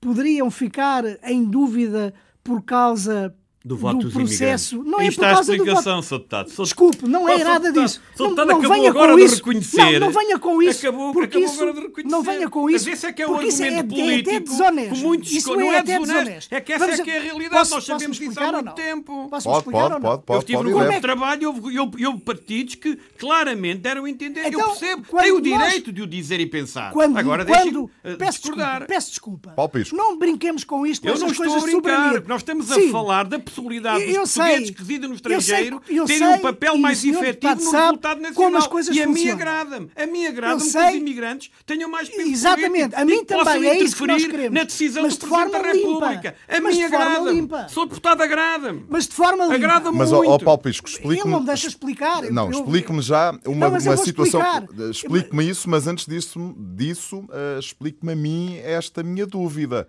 poderiam ficar em dúvida por causa Do voto dos processo. imigrantes. Não é está por a causa do explicação, voto. Sr. Deputado. Sr. Desculpe, não é Oh, nada Deputado, disso. Sr. Não, Deputado não acabou venha agora com de isso. reconhecer. Não, não venha com isso. Acabou, porque acabou isso agora de reconhecer. não venha com Mas isso. esse é que é o porque isso é, argumento é, é até político desonesto. muitos isso escolhem. Não é é desonesto. desonesto. É que essa Vamos é a- que é a realidade. Posso- Nós sabemos disso há muito não? tempo. Posso Pode, explicar pode, ou não? pode, Eu pode, estive pode no ir grupo de trabalho e houve, partidos que claramente deram a entender. eu Então, percebo, têm o direito de o dizer e pensar. Agora deixem peço discordar. desculpa, peço desculpa. Não brinquemos com isto, Eu não estou coisas a brincar, a nós estamos a falar da está possibilidade Eu dos sei. portugueses que residem no Eu sei- estrangeiro eu terem sei, um papel e mais efetivo no sabe resultado como nacional. as coisas e a mim agrada-me. A mim agrada-me que sei. os imigrantes tenham mais peso Exatamente. político A mim e possam também. É isso que nós queremos. na decisão Mas do de Presidente da forma limpa. República. A Mas mim de forma agrada-me. limpa. Sou deputado, agrada-me. Mas de forma limpa. Agrada-me Mas, ó, muito. ó Paulo Pisco, Ele explique-me. não me deixa explicar. Não, eu- explique-me já uma, Não, mas uma situação. explicar. Explique-me isso, mas antes disso, disso eh, explique-me a mim esta minha dúvida.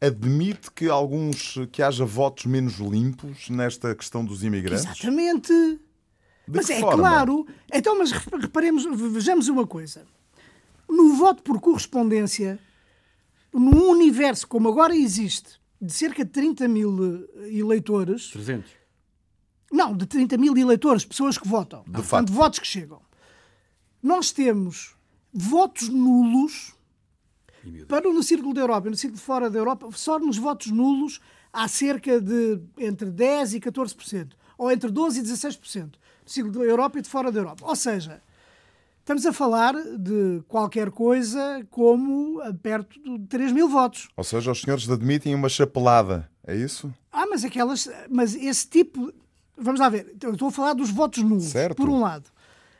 Admite que alguns que haja votos menos limpos nesta questão dos imigrantes? Exatamente. De mas que é forma? claro. Então, mas rep- reparemos, vejamos uma coisa. No voto por correspondência, num universo como agora existe, de cerca de 30 mil eh, eleitores, 300. não, de 30 mil eleitores, pessoas que votam, de facto. votos que chegam, nós temos votos nulos Para no Círculo da Europa e no Círculo de fora da Europa, só nos votos nulos há cerca de entre 10% e 14%, ou entre 12% e 16%, do Círculo da Europa e de fora da Europa. Ou seja, estamos a falar de qualquer coisa como perto de 3 mil votos. Ou seja, os senhores admitem uma chapelada, é isso? Ah, mas aquelas. Mas esse tipo. Vamos lá ver. Eu estou a falar dos votos nulos, Certo. por um lado.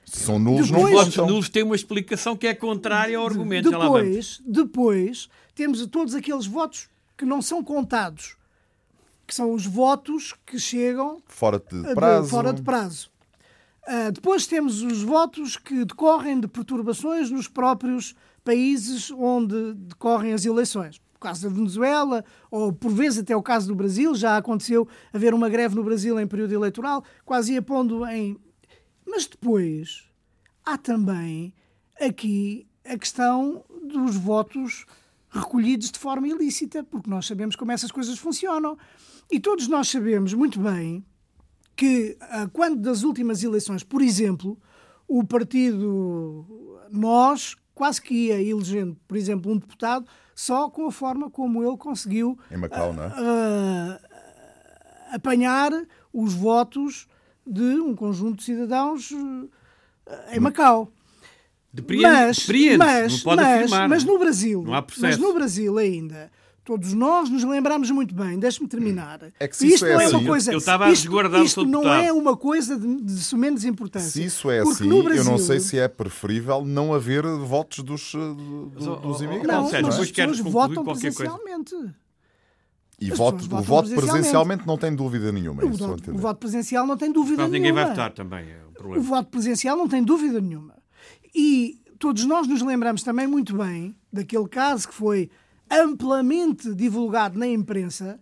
Se são nulos, não Depois- Votos votam. nulos têm uma explicação que é contrária ao argumento. Depois, depois, temos todos aqueles votos que não são contados, que são os votos que chegam Fora de de- prazo. fora de prazo. Ah, depois temos os votos que decorrem de perturbações nos próprios países onde decorrem as eleições. O caso da Venezuela, ou por vezes até o caso do Brasil, já aconteceu haver uma greve no Brasil em período eleitoral, quase ia pondo em. Mas depois há também aqui a questão dos votos recolhidos de forma ilícita, porque nós sabemos como essas coisas funcionam. E todos nós sabemos muito bem que ah, quando das últimas eleições, por exemplo, o partido Nós quase que ia elegendo, por exemplo, um deputado só com a forma como ele conseguiu Macau, é? ah, apanhar os votos de um conjunto de cidadãos ah, em Macau. Depreende, Mas, depreende, mas, não pode mas, afirmar. mas no Brasil, Não há mas no Brasil ainda, todos nós nos lembramos muito bem, deixe-me terminar. É que se isto isso é não é assim- uma coisa, Eu estava a isto, resguardar o isto seu não deputado. é uma coisa de, de sumenos importância. Se isso é Porque assim, no eu Brasil, não sei se é preferível não haver votos dos, eh, do- dos imigrantes. não, mas não é? as pessoas votam qualquer coisa. E voto, o voto presencialmente. não tem dúvida nenhuma. O entender. o voto presencial não tem dúvida nenhuma. ninguém vai votar também, é um O problema. voto presencial não tem dúvida nenhuma. E todos nós nos lembramos também muito bem daquele caso que foi amplamente divulgado na imprensa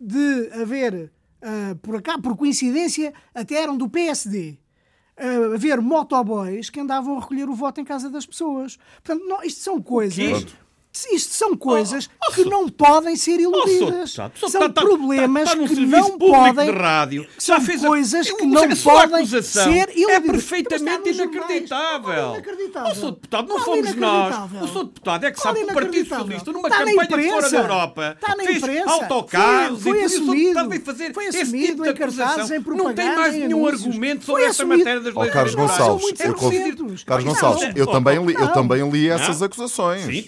de haver, ah, por acaso, por coincidência, até eram do PSD, ah, haver motoboys que andavam a recolher o voto em casa das pessoas. Portanto, não, isto são coisas. Isto são coisas Oh, oh, que não podem ser Oh, iludidas. Deputado, o Sr. são Deputado está- problemas está- está num que serviço não público podem. de rádio. São Já fez a- coisas que Eu- não a podem acusação ser é iludidas. perfeitamente Mas está nos inacreditável. inacreditável? O Sr. Deputado, não fomos nós. O Sr. Deputado é que sabe que o Partido? Socialista, numa campanha de fora da Europa, Está na fez imprensa. autocarros Foi- foi e assumido. Veio fazer Foi esse assumido tipo de em cartazes, acusação. em Não tem mais nenhum argumento Foi sobre esta assumido. matéria das leis Carlos. Gonçalves. Carlos Gonçalves, eu também li, eu Não. também li essas acusações. Sim,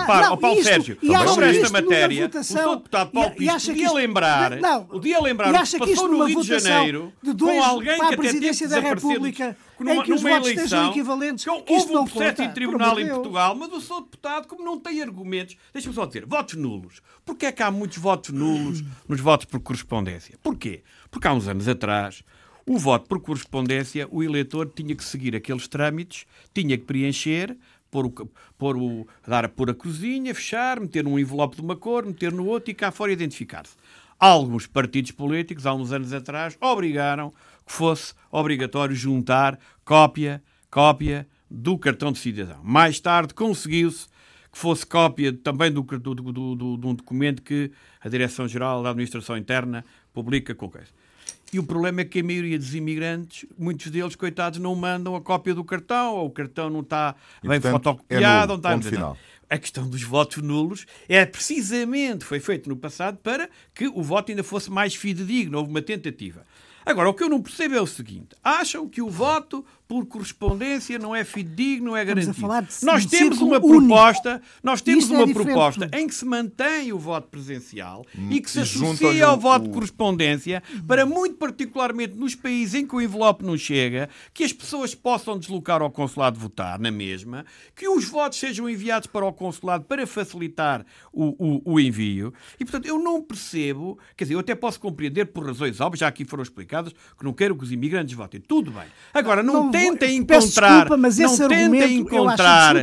oh, repara, não, ó Paulo isto- Sérgio, e sobre esta matéria, votação- o. Deputado Paulo Pisco podia lembrar, não, podia lembrar e o que passou no Rio de Janeiro de dois com alguém a que até presidência da República, numa, em que os votos estejam eleição, equivalentes, que que houve um processo conta, em tribunal em. Portugal, mas o Sr. Deputado, como não tem argumentos, deixa-me só dizer, votos nulos. Porquê é que há muitos votos nulos nos votos por correspondência? Porquê? Porque há uns anos atrás, o voto por correspondência, o eleitor tinha que seguir aqueles trâmites, tinha que preencher, pôr o, pôr o, dar a pôr a cozinha, fechar, meter num envelope de uma cor, meter no outro e cá fora identificar-se. Alguns partidos políticos, há uns anos atrás, obrigaram que fosse obrigatório juntar cópia, cópia do cartão de cidadão. Mais tarde conseguiu-se que fosse cópia também do, do, do, do- de um documento que a Direção-Geral da Administração Interna publica com coisa. E o problema é que a maioria dos imigrantes, muitos deles, coitados, não mandam a cópia do cartão, ou o cartão não está E, bem portanto, fotocopiado. é nulo, não está final. a questão dos votos nulos é precisamente, foi feito no passado para que o voto ainda fosse mais fidedigno, houve uma tentativa. Agora, o que eu não percebo é o seguinte: acham que o voto por correspondência, não é fidedigno, não é Estamos a garantido. falar de Nós temos uma único. proposta, nós temos Isto é uma de proposta em que se mantém o voto presencial e que se e associa ao o- voto de correspondência para, muito particularmente nos países em que o envelope não chega, que as pessoas possam deslocar ao consulado votar na mesma, que os votos sejam enviados para o consulado para facilitar o, o- o envio. E, portanto, eu não percebo, quer dizer, eu até posso compreender por razões óbvias, já aqui foram explicadas, que não quero que os imigrantes votem. Tudo bem. Agora, não, Não vou- tentem encontrar, desculpa, mas não esse tentem encontrar,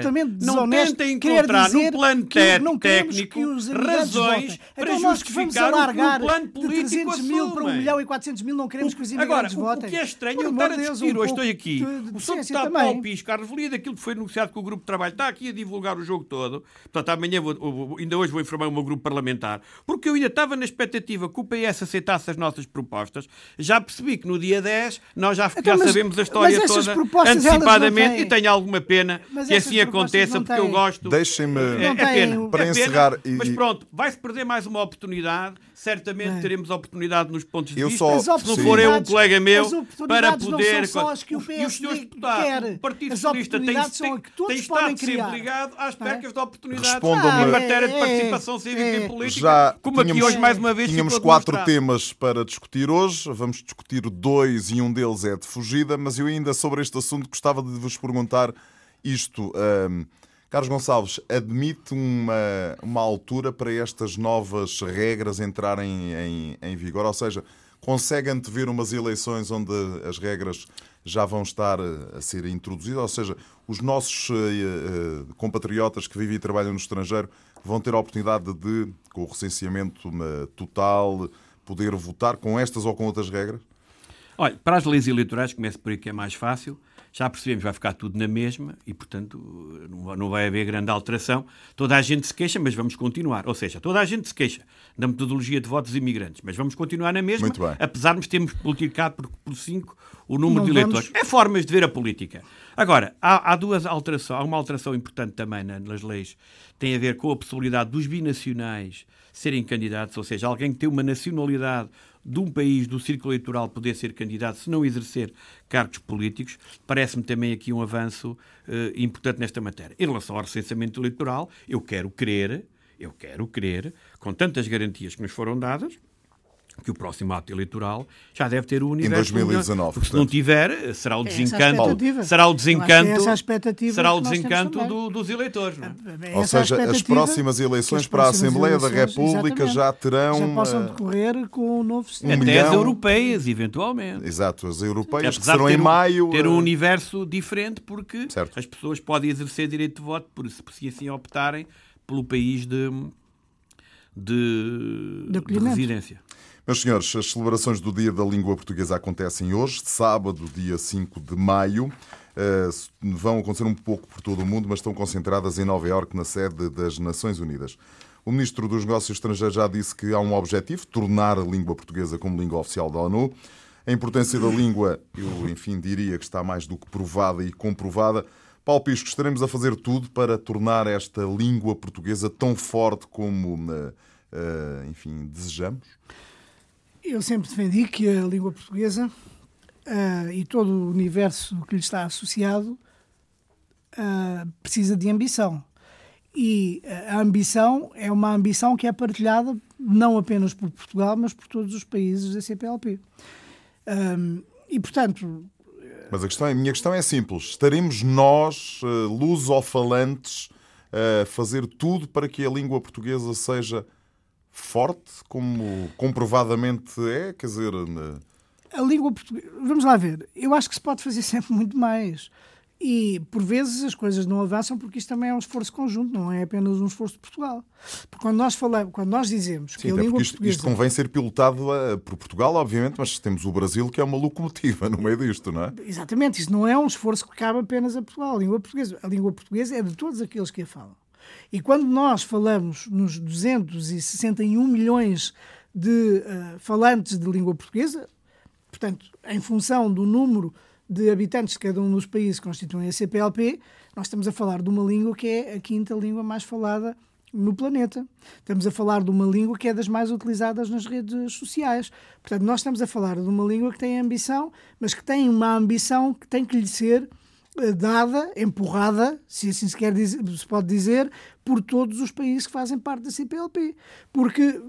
não tentem encontrar no plano que não queremos técnico imigrantes razões para então justificar o que plano de político 300 mil para 1 assumem. milhão e 400 mil, não queremos que os Agora, imigrantes o- votem. o que é estranho é eu estar a de discutir, um hoje estou aqui, de- de o Deputado. Paulo Pisco, a revelia daquilo que foi anunciado com o Grupo de Trabalho, está aqui a divulgar o jogo todo, portanto amanhã, vou, ainda hoje vou informar o meu grupo parlamentar, porque eu ainda estava na expectativa que o PS aceitasse as nossas propostas, já percebi que no dia 10 nós já, Então, já mas- sabemos a história toda propostas, antecipadamente e tenho alguma pena Mas que assim aconteça, porque eu gosto... Deixem-me. É, é pena, Para é pena, encerrar e- mas pronto, vai-se perder mais uma oportunidade. Certamente Bem. teremos oportunidade nos pontos de Eu vista. só- se não for eu, um colega meu, as para oportunidades não poder. são só as que o e os PSD senhores deputados, quer. o Partido Socialista tem, tem, tem estado sempre ligado às é? percas de oportunidades em matéria de É, participação cívica é. e política, Já como aqui hoje mais uma vez Tínhamos quatro temas para discutir hoje. Vamos discutir dois e um deles é de fugida, mas eu ainda sobre este assunto gostava de vos perguntar isto. Ahm, Carlos Gonçalves, admite uma, uma altura para estas novas regras entrarem em, em vigor? Ou seja, consegue antever umas eleições onde as regras já vão estar eh, a ser introduzidas? Ou seja, os nossos eh, eh, compatriotas que vivem e trabalham no estrangeiro vão ter a oportunidade de, com o recenseamento total, poder votar com estas ou com outras regras? Olha, para as leis eleitorais, começo por aí que é mais fácil. Já percebemos, vai ficar tudo na mesma e, portanto, não vai- não vai haver grande alteração. Toda a gente se queixa, mas vamos continuar. Ou seja, toda a gente se queixa da metodologia de votos imigrantes, mas vamos continuar na mesma, Muito bem. apesar de termos multiplicado por, por cinco o número Não de eleitores. vamos- É formas de ver a política. Agora, há, há duas alterações. Há uma alteração importante também na- nas leis, tem a ver com a possibilidade dos binacionais serem candidatos, ou seja, alguém que tem uma nacionalidade de um país do círculo eleitoral poder ser candidato se não exercer cargos políticos, parece-me também aqui um avanço eh, importante nesta matéria. Em relação ao recenseamento eleitoral, eu quero crer, eu quero crer, com tantas garantias que nos foram dadas, que o próximo ato eleitoral já deve ter o universo. 2019, Porque se não tiver, será o É essa a desencanto. expectativa. Será o é desencanto. essa a expectativa será o desencanto do- dos eleitores. Não é? É Ou seja, as próximas eleições as para a próximas Assembleia da eleições, República exatamente, já terão, já possam eh, decorrer com o novo sistema. um Até milhão- as europeias, eventualmente. Exato, as europeias que serão em um- maio. ter um eh, universo diferente, porque Certo. as pessoas podem exercer direito de voto por se assim optarem pelo país de, de, De de residência. Meus senhores, as celebrações do Dia da Língua Portuguesa acontecem hoje, sábado, dia 5 de maio. Eh, vão acontecer um pouco por todo o mundo, mas estão concentradas em Nova Iorque, na sede das Nações Unidas. O Ministro dos Negócios Estrangeiros já disse que há um objetivo, tornar a língua portuguesa como língua oficial da ONU. A importância da língua, eu, enfim, diria que está mais do que provada e comprovada. Paulo Pisco, estaremos a fazer tudo para tornar esta língua portuguesa tão forte como, eh, eh, enfim, desejamos? Eu sempre defendi que a língua portuguesa ah, e todo o universo que lhe está associado ah, precisa de ambição. E ah, a ambição é uma ambição que é partilhada não apenas por Portugal, mas por todos os países da CPLP. Ahm, e, portanto, Mas a, questão, a minha questão é simples. Estaremos nós, lusofalantes, a fazer tudo para que a língua portuguesa seja forte, como comprovadamente é? Quer dizer, a língua portuguesa. Vamos lá ver. Eu acho que se pode fazer sempre muito mais. E, por vezes, as coisas não avançam porque isto também é um esforço conjunto, não é apenas um esforço de Portugal. Porque quando nós falamos, quando nós dizemos que sim, a até língua isto, portuguesa. isto convém ser pilotado eh, por Portugal, obviamente, mas temos o Brasil que é uma locomotiva no meio disto, não é? Exatamente, isso não é um esforço que cabe apenas a Portugal. A língua portuguesa, a língua portuguesa é de todos aqueles que a falam. E quando nós falamos nos 261 milhões de ah, falantes de língua portuguesa, portanto, em função do número de habitantes de cada um dos países que constituem a CPLP, nós estamos a falar de uma língua que é a quinta língua mais falada no planeta. Estamos a falar de uma língua que é das mais utilizadas nas redes sociais. Portanto, nós estamos a falar de uma língua que tem ambição, mas que tem uma ambição que tem que lhe ser dada, empurrada, se assim se, quer dizer, se pode dizer, por todos os países que fazem parte da CPLP. Porque,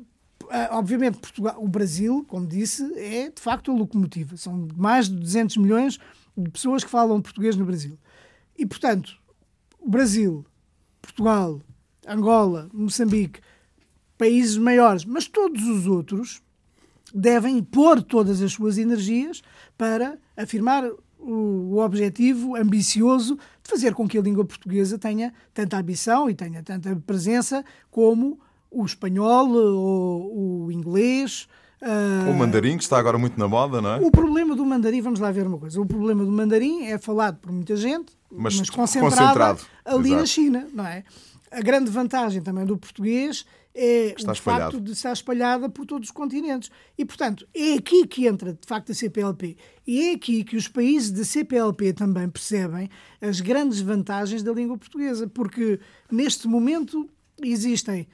eh, obviamente, Portugal, o Brasil, como disse, é de facto a locomotiva. São mais de 200 milhões de pessoas que falam português no Brasil. E, portanto, o Brasil, Portugal, Angola, Moçambique, países maiores, mas todos os outros devem pôr todas as suas energias para afirmar o, objetivo ambicioso de fazer com que a língua portuguesa tenha tanta ambição e tenha tanta presença como o espanhol ou o inglês. Uh, o mandarim, que está agora muito na moda, não é? O problema do mandarim, vamos lá ver uma coisa. O problema do mandarim é falado por muita gente, mas, mas concentrado, concentrado, ali Exato. na China, não é? A grande vantagem também do português é Está o espalhado. facto de estar espalhada por todos os continentes. E, portanto, é aqui que entra, de facto, a CPLP. E é aqui que os países da CPLP também percebem as grandes vantagens da língua portuguesa, porque neste momento existem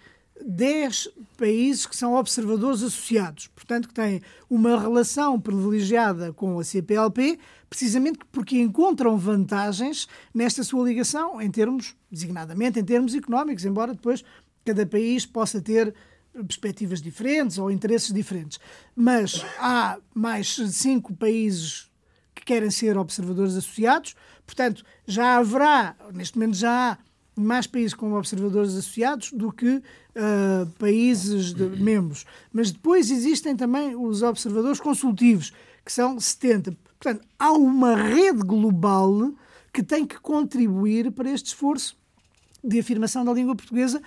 10 países que são observadores associados, portanto, que têm uma relação privilegiada com a CPLP, precisamente porque encontram vantagens nesta sua ligação, em termos, designadamente, em termos económicos, embora depois cada país possa ter perspectivas diferentes ou interesses diferentes. Mas há mais cinco países que querem ser observadores associados, portanto, já haverá, neste momento já há mais países como observadores associados do que uh, países de, membros. Mas depois existem também os observadores consultivos, que são 70. Portanto, há uma rede global que tem que contribuir para este esforço de afirmação da língua portuguesa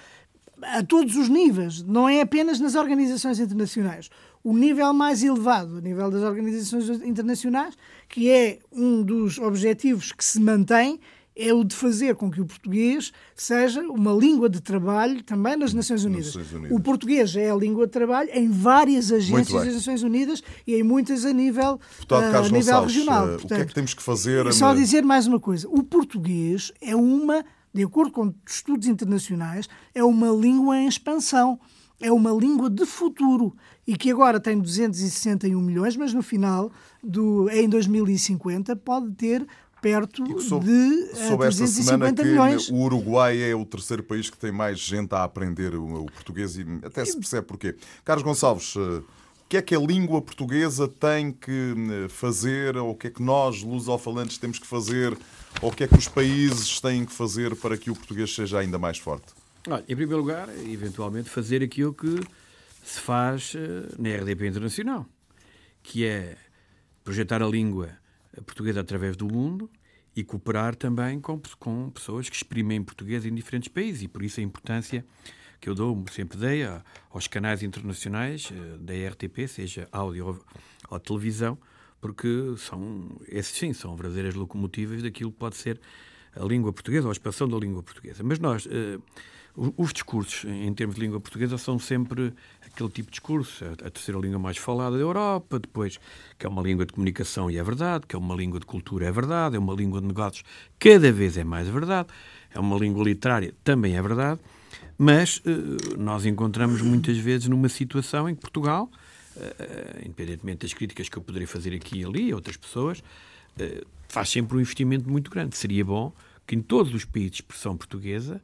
a todos os níveis, não é apenas nas organizações internacionais. O nível mais elevado, o nível das organizações internacionais, que é um dos objetivos que se mantém, é o de fazer com que o português seja uma língua de trabalho também nas Nações Unidas. Nações Unidas. O português é a língua de trabalho em várias agências das Nações Unidas e em muitas a nível, uh, a nível regional. Portanto, o que é que temos que fazer? Só dizer mais uma coisa. O português é uma de acordo com estudos internacionais, é uma língua em expansão, é uma língua de futuro e que agora tem 261 milhões, mas no final, do, em 2050, pode ter perto soube, de soube 350 milhões. O Uruguai é o terceiro país que tem mais gente a aprender o, o português e até se percebe porquê. Carlos Gonçalves, eh, o que é que a língua portuguesa tem que eh, fazer, ou o que é que nós, lusofalantes, temos que fazer ou o que é que os países têm que fazer para que o português seja ainda mais forte? Olha, em primeiro lugar, eventualmente fazer aquilo que se faz eh, na RDP Internacional, que é projetar a língua portuguesa através do mundo e cooperar também com, com pessoas que exprimem português em diferentes países e por isso a importância que eu dou, sempre dei, aos canais internacionais eh, da RTP, seja áudio ou televisão, porque são, esses sim, são verdadeiras locomotivas daquilo que pode ser a língua portuguesa ou a expansão da língua portuguesa. Mas nós, uh, os discursos em termos de língua portuguesa são sempre aquele tipo de discurso, a, a, terceira língua mais falada da Europa, depois que é uma língua de comunicação e é verdade, que é uma língua de cultura é verdade, é uma língua de negócios cada vez é mais verdade, é uma língua literária também é verdade, mas uh, nós encontramos muitas vezes numa situação em que Portugal uh, independentemente das críticas que eu poderia fazer aqui e ali, outras pessoas, faz sempre um investimento muito grande. Seria bom que em todos os países de expressão portuguesa,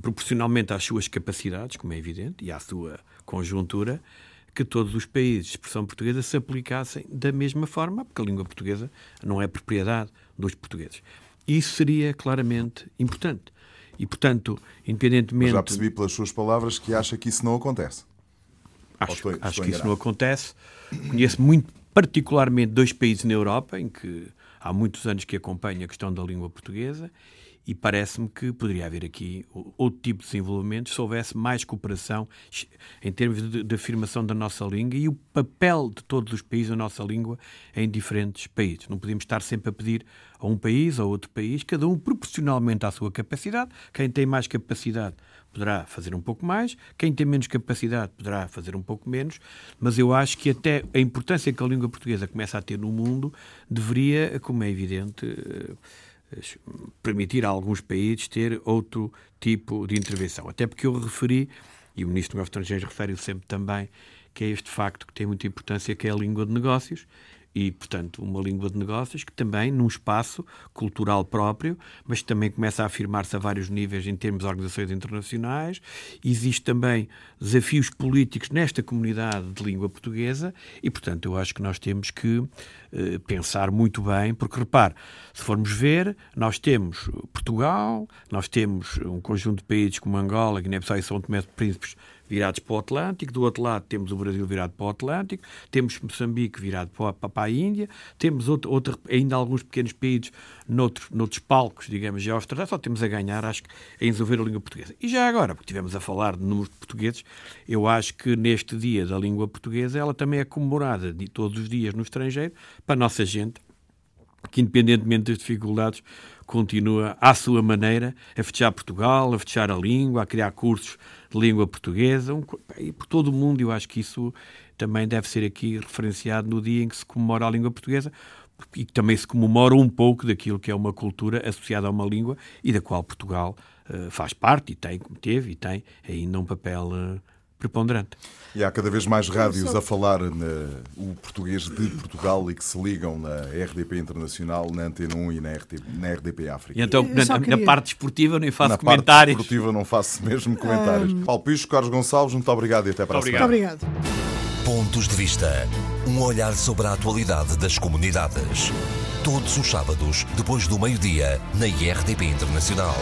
proporcionalmente às suas capacidades, como é evidente, e à sua conjuntura, que todos os países de expressão portuguesa se aplicassem da mesma forma, porque a língua portuguesa não é propriedade dos portugueses. Isso seria claramente importante. E, portanto, independentemente. Mas já percebi pelas suas palavras que acha que isso não acontece. Acho, estou, acho estou que isso não acontece. Conheço muito particularmente dois países na Europa em que há muitos anos que acompanho a questão da língua portuguesa e parece-me que poderia haver aqui outro tipo de desenvolvimento se houvesse mais cooperação em termos de, de, afirmação da nossa língua e o papel de todos os países da nossa língua em diferentes países. Não podemos estar sempre a pedir a um país ou outro país, cada um proporcionalmente à sua capacidade. Quem tem mais capacidade poderá fazer um pouco mais, quem tem menos capacidade poderá fazer um pouco menos, mas eu acho que até a importância que a língua portuguesa começa a ter no mundo deveria, como é evidente, permitir a alguns países ter outro tipo de intervenção. Até porque eu referi, e o Ministro dos Negócios Estrangeiros refere sempre também, que é este facto que tem muita importância, que é a língua de negócios, e, portanto, uma língua de negócios que também, num espaço cultural próprio, mas também começa a afirmar-se a vários níveis em termos de organizações internacionais. Existe também desafios políticos nesta comunidade de língua portuguesa e, portanto, eu acho que nós temos que eh, pensar muito bem, porque, repare, se formos ver, nós temos Portugal, nós temos um conjunto de países como Angola, Guiné-Bissau e São Tomé de Príncipes virados para o Atlântico, do outro lado temos o Brasil virado para o Atlântico, temos Moçambique virado para, a Índia, temos outro, outro, ainda alguns pequenos países noutros, noutros palcos, digamos, geoestratégicos, só temos a ganhar, acho que, em desenvolver a língua portuguesa. E já agora, porque estivemos a falar de números de portugueses, eu acho que neste dia da língua portuguesa ela também é comemorada de todos os dias no estrangeiro para a nossa gente, que independentemente das dificuldades, continua à sua maneira a fechar Portugal, a fechar a língua, a criar cursos de língua portuguesa, um, e por todo o mundo. Eu acho que isso também deve ser aqui referenciado no dia em que se comemora a língua portuguesa e que também se comemora um pouco daquilo que é uma cultura associada a uma língua e da qual Portugal uh, faz parte e tem, como teve, e tem ainda um papel uh, preponderante. E há cada vez mais rádios a falar na, o português de Portugal e que se ligam na RDP Internacional, na Antena 1 e na, RT, na RDP África. E então, na, queria... na, parte esportiva, nem faço na comentários. Na parte esportiva não faço mesmo comentários. Um... Paulo Picho, Carlos Gonçalves, muito obrigado e até para a semana. Muito obrigado. Pontos de Vista. Um olhar sobre a atualidade das comunidades. Todos os sábados, depois do meio-dia, na IRDP Internacional.